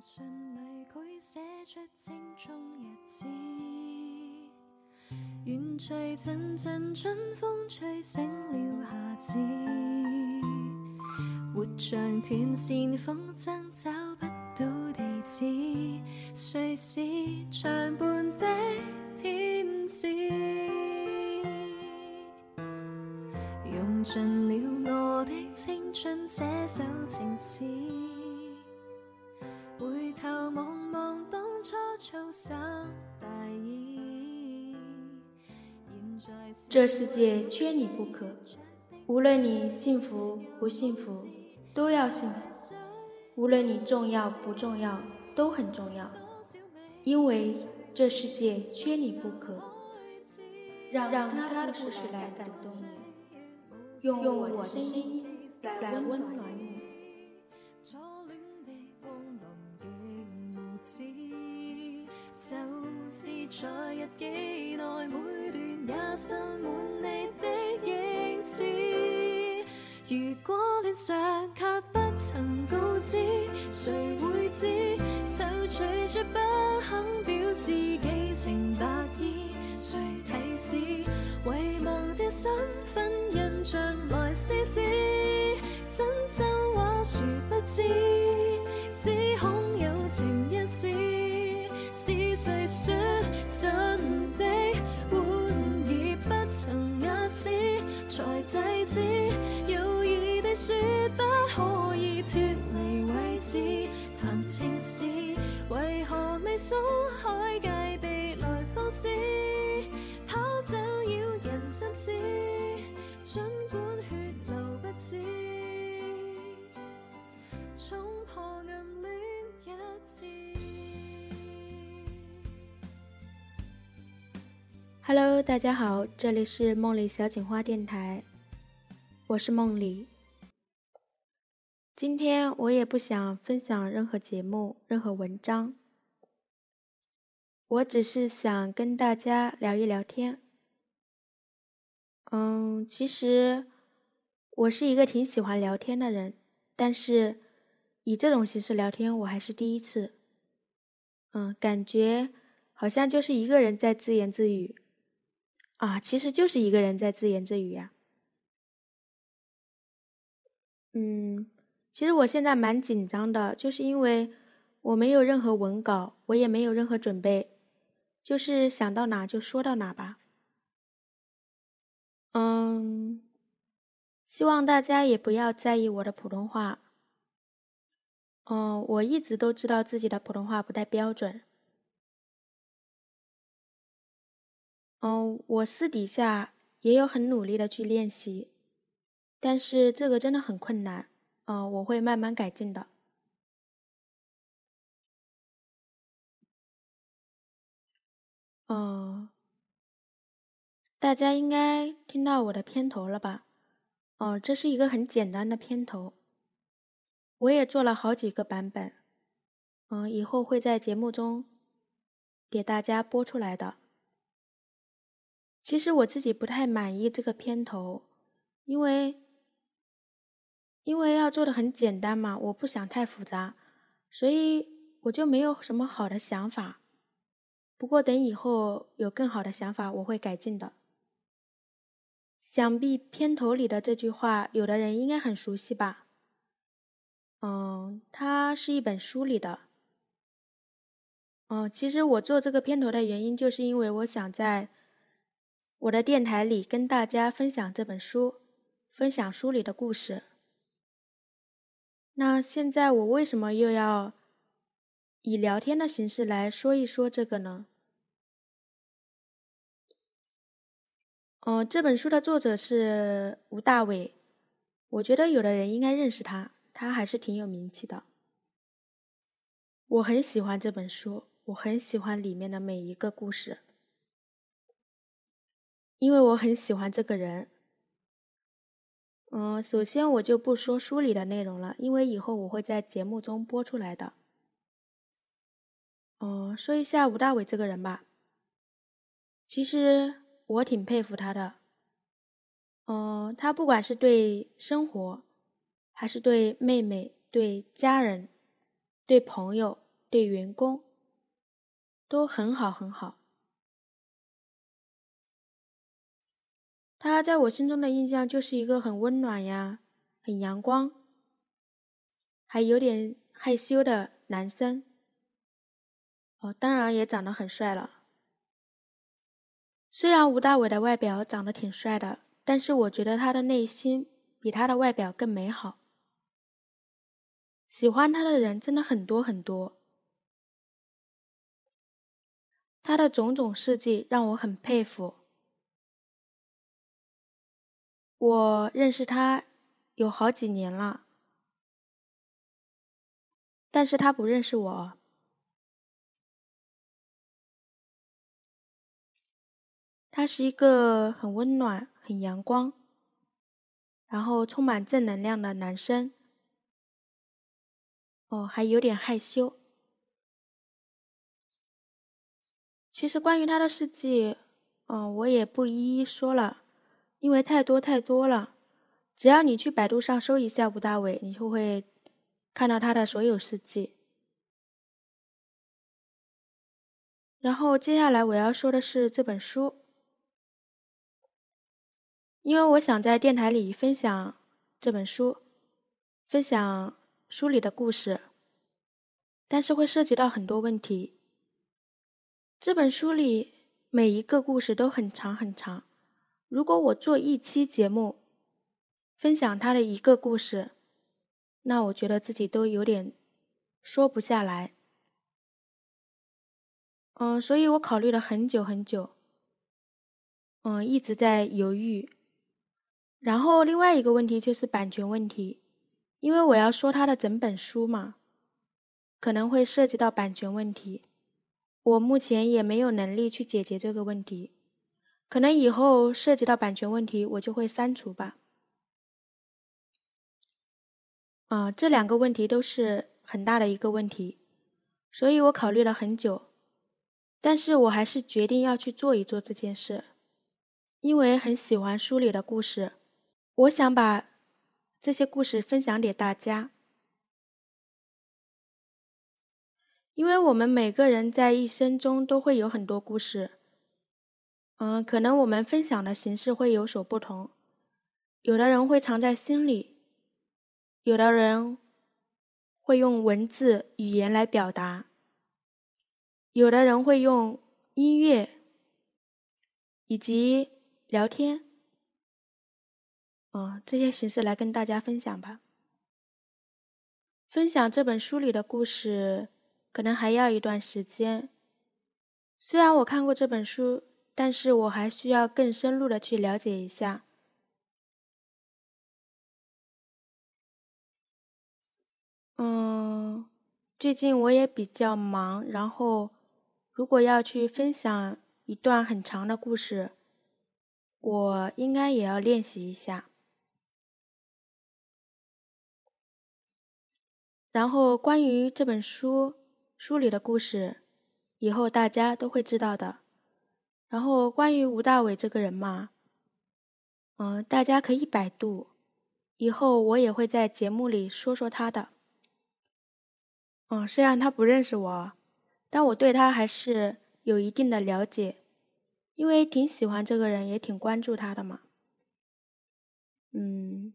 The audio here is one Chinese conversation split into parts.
信里绘写出青葱日子，远随阵阵春风吹醒了夏至，活像断线风筝找不到地址，谁是长伴的天使？用尽了我的青春写首情诗。这世界缺你不可，无论你幸福不幸福，都要幸福；无论你重要不重要，都很重要。因为这世界缺你不可。让让他的故事来感动你，用我的声音来温暖你。就是在日记内每段也渗满你的影子。如果脸上却不曾告知，谁会知？就随着不肯表示寄情达意，谁提示？遗忘掉身份印象来试试，真真话殊不知，只恐有情一事，是谁说真的玩意不曾压止，才制止有意地说不可以脱离位置，谈情事为何未松开戒备来放肆？跑走 Hello，大家好，这里是梦里小锦花电台，我是梦里。今天我也不想分享任何节目、任何文章，我只是想跟大家聊一聊天。嗯，其实我是一个挺喜欢聊天的人，但是以这种形式聊天我还是第一次。嗯，感觉好像就是一个人在自言自语。啊，其实就是一个人在自言自语呀、嗯，其实我现在蛮紧张的，就是因为我没有任何文稿，我也没有任何准备，就是想到哪就说到哪吧。嗯，希望大家也不要在意我的普通话。嗯，我一直都知道自己的普通话不太标准。嗯，我私底下也有很努力的去练习，但是这个真的很困难。嗯，我会慢慢改进的。嗯，大家应该听到我的片头了吧？哦，这是一个很简单的片头，我也做了好几个版本。嗯，以后会在节目中给大家播出来的。其实我自己不太满意这个片头，因为因为要做的很简单嘛，我不想太复杂，所以我就没有什么好的想法。不过等以后有更好的想法，我会改进的。想必片头里的这句话，有的人应该很熟悉吧？嗯，它是一本书里的。嗯，其实我做这个片头的原因，就是因为我想在我的电台里跟大家分享这本书，分享书里的故事。那现在我为什么又要以聊天的形式来说一说这个呢？嗯、这本书的作者是吴大伟，我觉得有的人应该认识他，他还是挺有名气的。我很喜欢这本书，我很喜欢里面的每一个故事。因为我很喜欢这个人。嗯，首先我就不说书里的内容了，因为以后我会在节目中播出来的。嗯，说一下吴大伟这个人吧。其实我挺佩服他的。嗯，他不管是对生活，还是对妹妹、对家人、对朋友，对员工，都很好很好。他在我心中的印象就是一个很温暖呀，很阳光，还有点害羞的男生。哦，当然也长得很帅了。虽然吴大伟的外表长得挺帅的，但是我觉得他的内心比他的外表更美好。喜欢他的人真的很多很多，他的种种事迹让我很佩服。我认识他有好几年了，但是他不认识我。他是一个很温暖、很阳光，然后充满正能量的男生。哦，还有点害羞。其实关于他的事迹，嗯，我也不一一说了。因为太多太多了，只要你去百度上搜一下吴大伟，你就会看到他的所有事迹。然后接下来我要说的是这本书，因为我想在电台里分享这本书，分享书里的故事，但是会涉及到很多问题。这本书里每一个故事都很长很长。如果我做一期节目，分享他的一个故事，那我觉得自己都有点说不下来。嗯，所以我考虑了很久很久，嗯，一直在犹豫。然后另外一个问题就是版权问题，因为我要说他的整本书嘛，可能会涉及到版权问题，我目前也没有能力去解决这个问题。可能以后涉及到版权问题，我就会删除吧。啊，这两个问题都是很大的一个问题，所以我考虑了很久，但是我还是决定要去做一做这件事，因为很喜欢书里的故事，我想把这些故事分享给大家，因为我们每个人在一生中都会有很多故事。嗯，可能我们分享的形式会有所不同，有的人会藏在心里，有的人会用文字语言来表达，有的人会用音乐以及聊天，嗯，这些形式来跟大家分享吧。分享这本书里的故事，可能还要一段时间。虽然我看过这本书。但是我还需要更深入的去了解一下。嗯，最近我也比较忙，然后如果要去分享一段很长的故事，我应该也要练习一下。然后关于这本书书里的故事，以后大家都会知道的。然后关于吴大伟这个人嘛，嗯，大家可以百度，以后我也会在节目里说说他的。嗯，虽然他不认识我，但我对他还是有一定的了解，因为挺喜欢这个人，也挺关注他的嘛。嗯，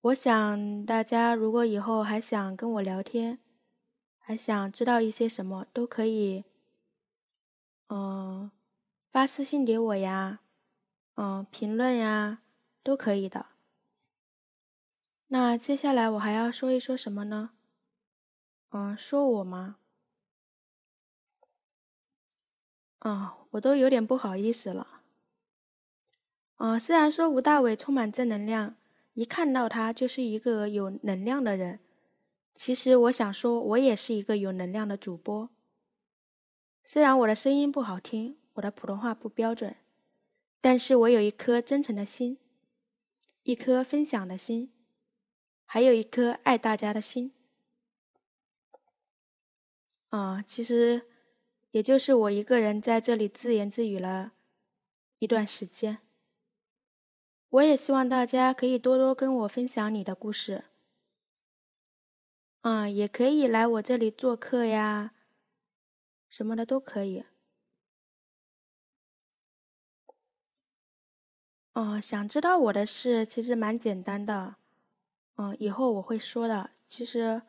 我想大家如果以后还想跟我聊天，还想知道一些什么，都可以。嗯，发私信给我呀，嗯，评论呀，都可以的。那接下来我还要说一说什么呢？嗯，说我吗？啊，我都有点不好意思了。嗯，虽然说吴大伟充满正能量，一看到他就是一个有能量的人，其实我想说，我也是一个有能量的主播。虽然我的声音不好听，我的普通话不标准，但是我有一颗真诚的心，一颗分享的心，还有一颗爱大家的心。啊，其实也就是我一个人在这里自言自语了一段时间。我也希望大家可以多多跟我分享你的故事。嗯，也可以来我这里做客呀，什么的都可以。哦，想知道我的事其实蛮简单的，嗯，以后我会说的。其实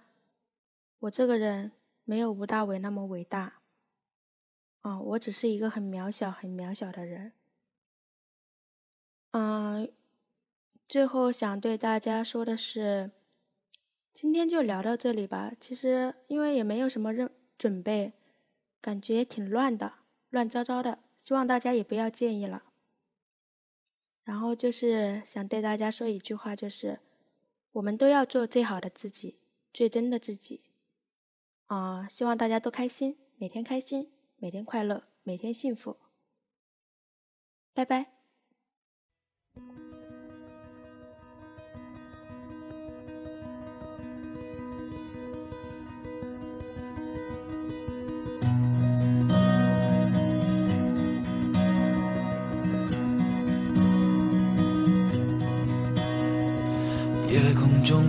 我这个人没有吴大伟那么伟大，嗯，我只是一个很渺小、很渺小的人。嗯，最后想对大家说的是，今天就聊到这里吧。其实因为也没有什么认准备，感觉挺乱的，乱糟糟的，希望大家也不要介意了。然后就是想对大家说一句话，就是我们都要做最好的自己，最真的自己。啊，希望大家都开心，每天开心，每天快乐，每天幸福。拜拜。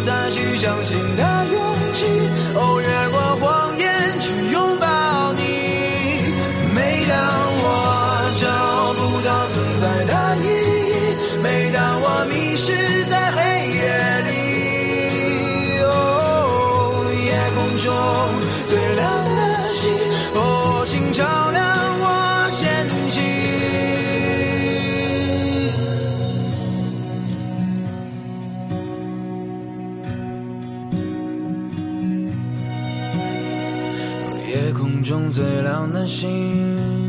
再去相信的勇夜空中最亮的星。